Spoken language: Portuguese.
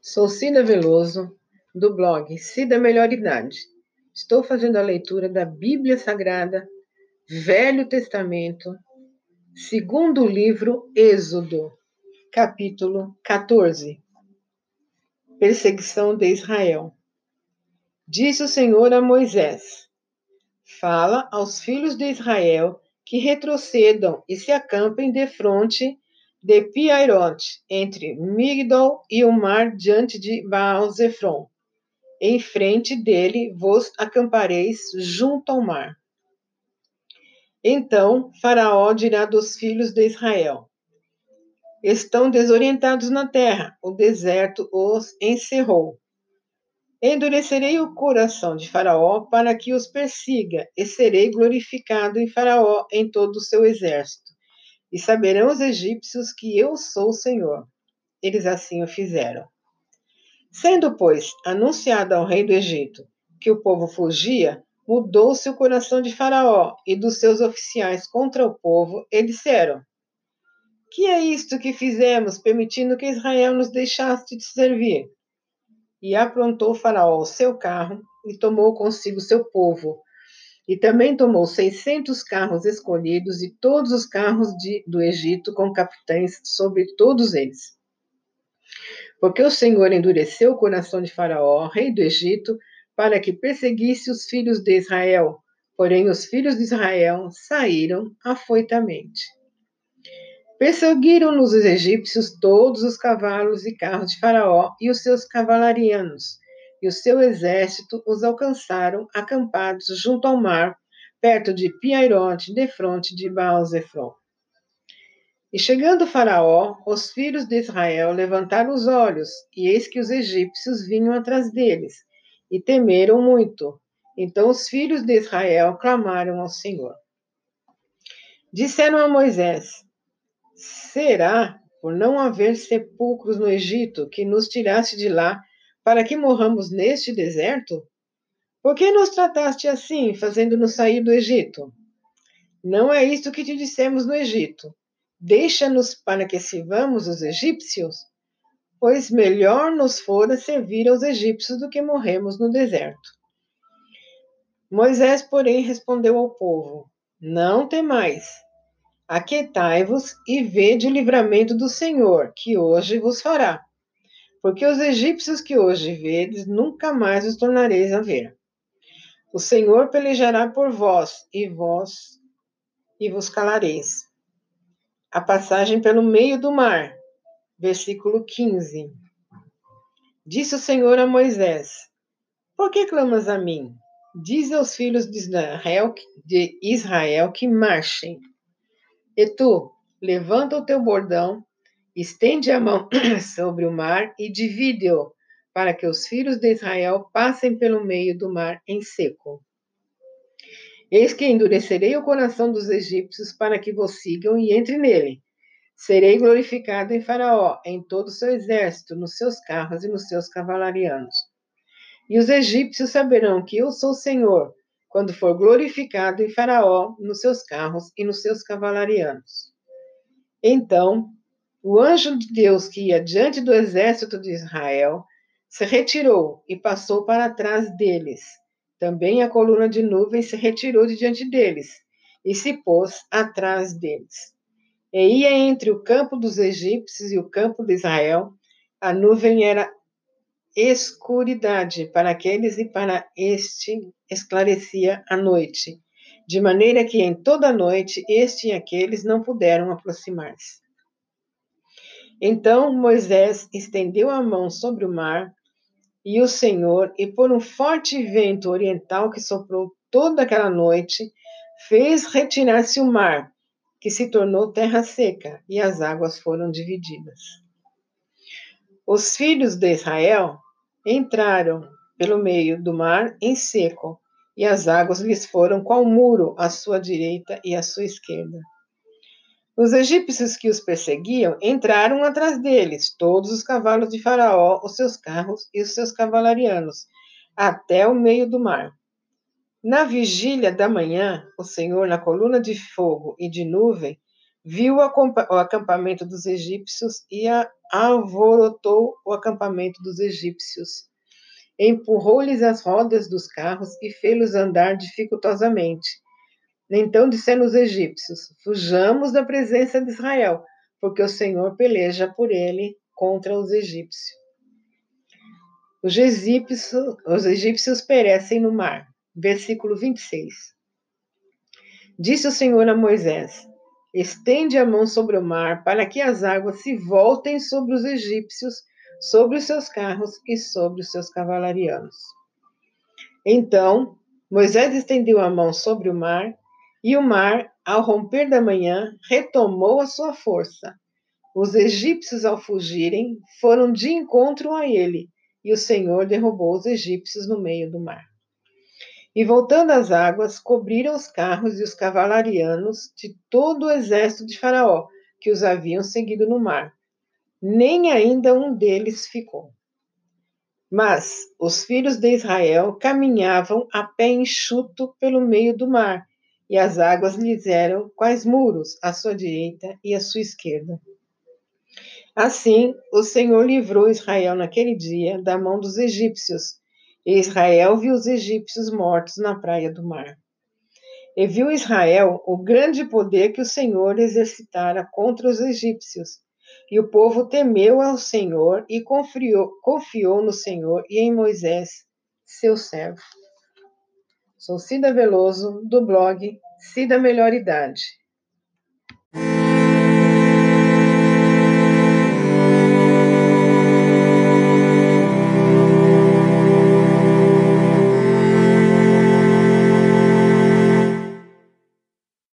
Sou Cida Veloso, do blog Cida Melhor Idade. Estou fazendo a leitura da Bíblia Sagrada, Velho Testamento, segundo livro Êxodo, capítulo 14. Perseguição de Israel. Disse o Senhor a Moisés: Fala aos filhos de Israel que retrocedam e se acampem defronte de Piairot, entre Migdol e o mar diante de Baal-Zefron. Em frente dele vos acampareis junto ao mar. Então Faraó dirá dos filhos de Israel: Estão desorientados na terra, o deserto os encerrou. Endurecerei o coração de Faraó para que os persiga, e serei glorificado em Faraó em todo o seu exército e saberão os egípcios que eu sou o Senhor. Eles assim o fizeram. Sendo, pois, anunciado ao rei do Egito que o povo fugia, mudou-se o coração de Faraó e dos seus oficiais contra o povo, e disseram: Que é isto que fizemos, permitindo que Israel nos deixasse de servir? E aprontou Faraó o seu carro e tomou consigo seu povo, e também tomou 600 carros escolhidos e todos os carros de, do Egito com capitães sobre todos eles. Porque o Senhor endureceu o coração de Faraó, rei do Egito, para que perseguisse os filhos de Israel. Porém, os filhos de Israel saíram afoitamente. Perseguiram-nos os egípcios todos os cavalos e carros de Faraó e os seus cavalarianos e o seu exército os alcançaram acampados junto ao mar, perto de Piairote, defronte de Baal-Zefron. E chegando Faraó, os filhos de Israel levantaram os olhos, e eis que os egípcios vinham atrás deles, e temeram muito. Então os filhos de Israel clamaram ao Senhor. Disseram a Moisés: Será por não haver sepulcros no Egito que nos tiraste de lá para que morramos neste deserto? Por que nos trataste assim, fazendo-nos sair do Egito? Não é isto que te dissemos no Egito. Deixa-nos para que sirvamos os egípcios? Pois melhor nos fora servir aos egípcios do que morremos no deserto. Moisés, porém, respondeu ao povo: Não temais. Aquietai-vos e vede o livramento do Senhor, que hoje vos fará porque os egípcios que hoje vedes, nunca mais os tornareis a ver. O Senhor pelejará por vós, e vós e vos calareis. A passagem pelo meio do mar, versículo 15. Disse o Senhor a Moisés: Por que clamas a mim? Diz aos filhos de Israel, de Israel que marchem. E tu, levanta o teu bordão Estende a mão sobre o mar e divide-o, para que os filhos de Israel passem pelo meio do mar em seco. Eis que endurecerei o coração dos egípcios para que vos sigam e entre nele. Serei glorificado em Faraó, em todo o seu exército, nos seus carros e nos seus cavalarianos. E os egípcios saberão que eu sou o Senhor, quando for glorificado em Faraó, nos seus carros e nos seus cavalarianos. Então o anjo de Deus que ia diante do exército de Israel se retirou e passou para trás deles. Também a coluna de nuvem se retirou de diante deles e se pôs atrás deles. E ia entre o campo dos egípcios e o campo de Israel. A nuvem era escuridade para aqueles e para este esclarecia a noite, de maneira que em toda a noite este e aqueles não puderam aproximar-se. Então Moisés estendeu a mão sobre o mar, e o Senhor, e por um forte vento oriental que soprou toda aquela noite, fez retirar-se o mar, que se tornou terra seca, e as águas foram divididas. Os filhos de Israel entraram pelo meio do mar em seco, e as águas lhes foram qual muro à sua direita e à sua esquerda. Os egípcios que os perseguiam entraram atrás deles, todos os cavalos de Faraó, os seus carros e os seus cavalarianos, até o meio do mar. Na vigília da manhã, o Senhor, na coluna de fogo e de nuvem, viu o acampamento dos egípcios e alvorotou o acampamento dos egípcios. Empurrou-lhes as rodas dos carros e fê-los andar dificultosamente. Então disseram os egípcios: Fujamos da presença de Israel, porque o Senhor peleja por ele contra os egípcios. Os egípcios, os egípcios perecem no mar. Versículo 26. Disse o Senhor a Moisés: Estende a mão sobre o mar, para que as águas se voltem sobre os egípcios, sobre os seus carros e sobre os seus cavalarianos. Então Moisés estendeu a mão sobre o mar, e o mar, ao romper da manhã, retomou a sua força. Os egípcios, ao fugirem, foram de encontro a ele, e o Senhor derrubou os egípcios no meio do mar. E voltando às águas, cobriram os carros e os cavalarianos de todo o exército de Faraó, que os haviam seguido no mar. Nem ainda um deles ficou. Mas os filhos de Israel caminhavam a pé enxuto pelo meio do mar, e as águas lhes eram quais muros à sua direita e à sua esquerda. Assim, o Senhor livrou Israel naquele dia da mão dos egípcios, e Israel viu os egípcios mortos na praia do mar. E viu Israel o grande poder que o Senhor exercitara contra os egípcios. E o povo temeu ao Senhor e confiou, confiou no Senhor e em Moisés, seu servo. Sou Cida Veloso, do blog Cida Melhor Idade.